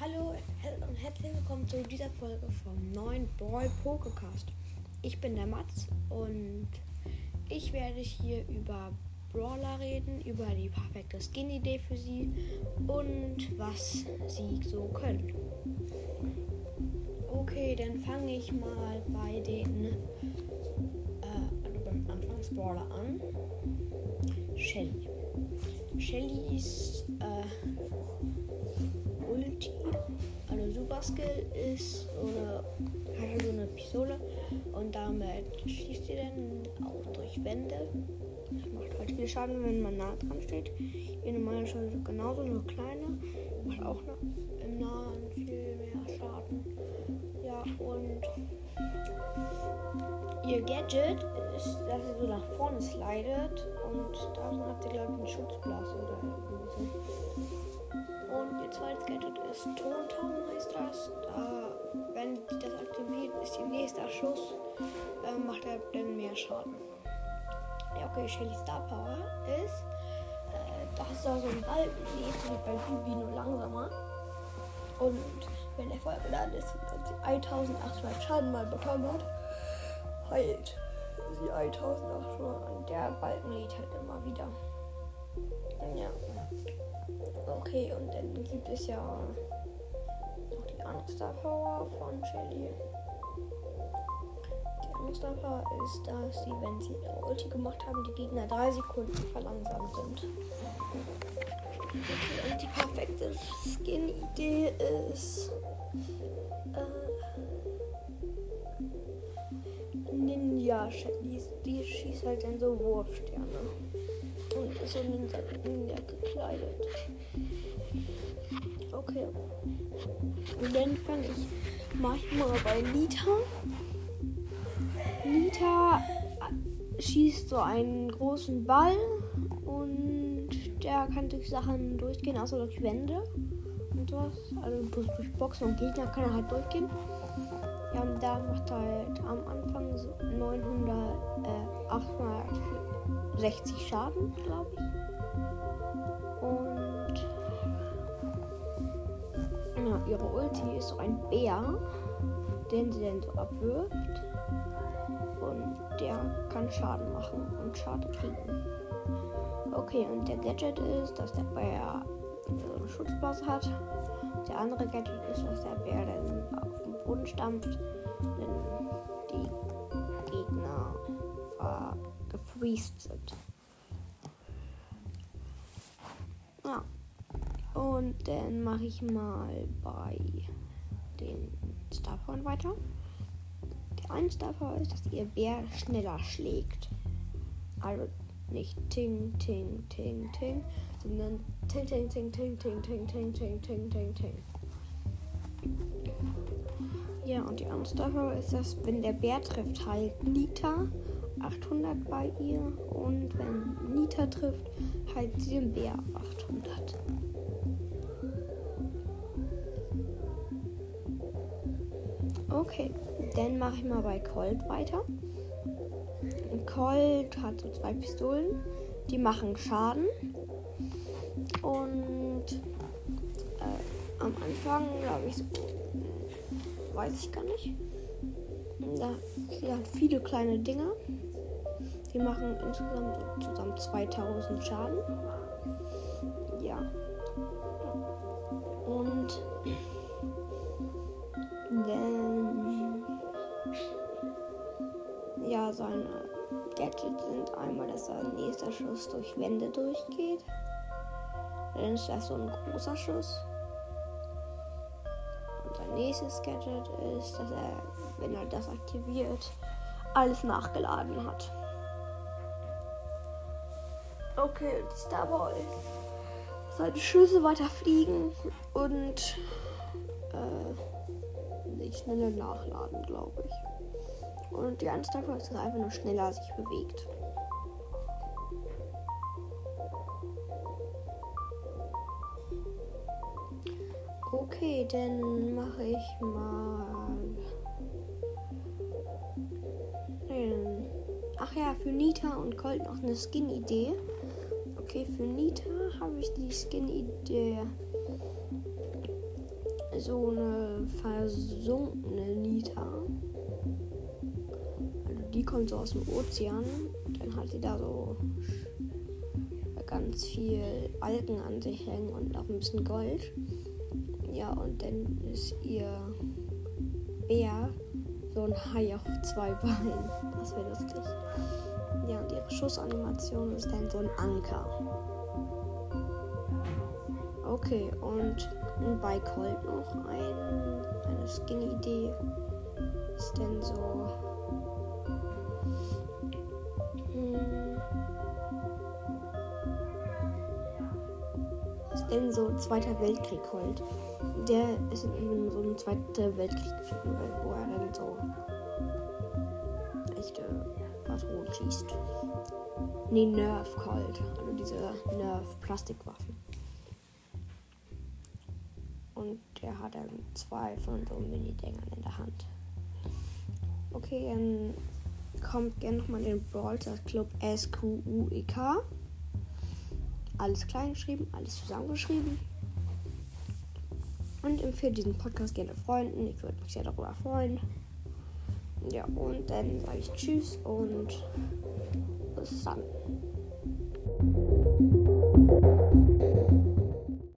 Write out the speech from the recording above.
Hallo und herzlich willkommen zu dieser Folge vom neuen Brawl Pokécast. Ich bin der Mats und ich werde hier über Brawler reden, über die perfekte Skin-Idee für sie und was sie so können. Okay, dann fange ich mal bei den äh, also beim Anfangsbrawler an. Shelly. Shellys äh, Skill ist eine, hat so eine Pistole und damit schießt sie dann auch durch Wände. Das macht halt viel Schaden, wenn man nah dran steht. Ihre normale Schuss genauso, nur kleiner. Macht auch noch im Nahen viel mehr Schaden. Ja, und ihr Gadget ist, dass sie so nach vorne slidet und daran hat sie, glaube ich, einen Schutzblase oder irgendwie so. Und ihr zweites Gadget ist Tonton, heißt das. Da, wenn die das aktiviert, ist ihr nächster Schuss, äh, macht er dann mehr Schaden. Ja, okay, Shelly Star Power ist, äh, das ist auch so ein Ball, die ist wie bei Bibi nur langsamer. Und wenn der voll geladen ist und sie 1800 Schaden mal bekommen hat, heilt sie 1800 und der Balken lädt halt immer wieder. Ja. Okay, und dann gibt es ja die andere Power von Shelly. Die andere Star Power ist, dass sie, wenn sie ihre Ulti gemacht haben, die Gegner drei Sekunden verlangsamt sind. Und die perfekte Skin-Idee ist. Äh, Ninja Shelly. Die schießt halt dann so Wurfsterne. Und ist so Ninja, Ninja gekleidet. Okay. Und dann fange ich manchmal bei Nita. Nita schießt so einen großen Ball und der kann durch Sachen durchgehen, außer durch Wände und sowas. Also durch Boxen und Gegner kann er halt durchgehen. Ja, und da macht er halt am Anfang so 900, äh, 860 Schaden, glaube ich. Ihre Ulti ist so ein Bär, den sie dann so abwirft. Und der kann Schaden machen und Schaden kriegen. Okay, und der Gadget ist, dass der Bär so Schutzblatt hat. Der andere Gadget ist, dass der Bär dann auf den Boden stampft, wenn die Gegner gefreezed sind. Und dann mache ich mal bei den Starporn weiter. Der eine Starpower ist, dass ihr Bär schneller schlägt. Also nicht ting, ting, ting, ting, sondern ting, ting, ting, ting, ting, ting, ting, ting, ting, ting, ting. Ja, und die andere Story ist, dass wenn der Bär trifft, heilt Nita 800 bei ihr und wenn Nita trifft, heilt sie den Bär 800. Okay, dann mache ich mal bei Colt weiter. Colt hat so zwei Pistolen, die machen Schaden. Und äh, am Anfang, glaube ich, so, weiß ich gar nicht. Da sie hat viele kleine Dinger. Die machen insgesamt zusammen 2000 Schaden. Ja. Und dann ja, seine Gadgets sind einmal, dass sein nächster Schuss durch Wände durchgeht. Dann ist das so ein großer Schuss. Und sein nächstes Gadget ist, dass er, wenn er das aktiviert, alles nachgeladen hat. Okay, die Starboy. Seine Schüsse weiter fliegen und äh, nicht schneller nachladen, glaube ich. Und die andere ist, dass er einfach nur schneller sich bewegt. Okay, dann mache ich mal. Ach ja, für Nita und Colt noch eine Skin-Idee. Okay, für Nita habe ich die Skin-Idee so eine versunkene Nita. Also die kommt so aus dem Ozean. Dann hat sie da so ganz viel Algen an sich hängen und auch ein bisschen Gold. Ja, und dann ist ihr Bär so ein Hai auf zwei Beinen. Das wäre lustig. Ja, und ihre Schussanimation ist dann so ein Anker. Okay, und bei Colt noch ein, eine Skin-Idee. Ist denn so. Hm, ist denn so Zweiter Weltkrieg Colt? Der ist in so einem Zweiten Weltkrieg, wo er dann so Patronen schießt. Nee, Nerf Colt. Also diese Nerf-Plastikwaffen. Und der hat dann zwei von so Mini-Dingern in der Hand. Okay, dann kommt gerne nochmal in den Brawl Club S-Q-U-E-K. Alles klein geschrieben, alles zusammengeschrieben. Und empfehle diesen Podcast gerne Freunden. Ich würde mich sehr darüber freuen. Ja, und dann sage ich Tschüss und bis dann.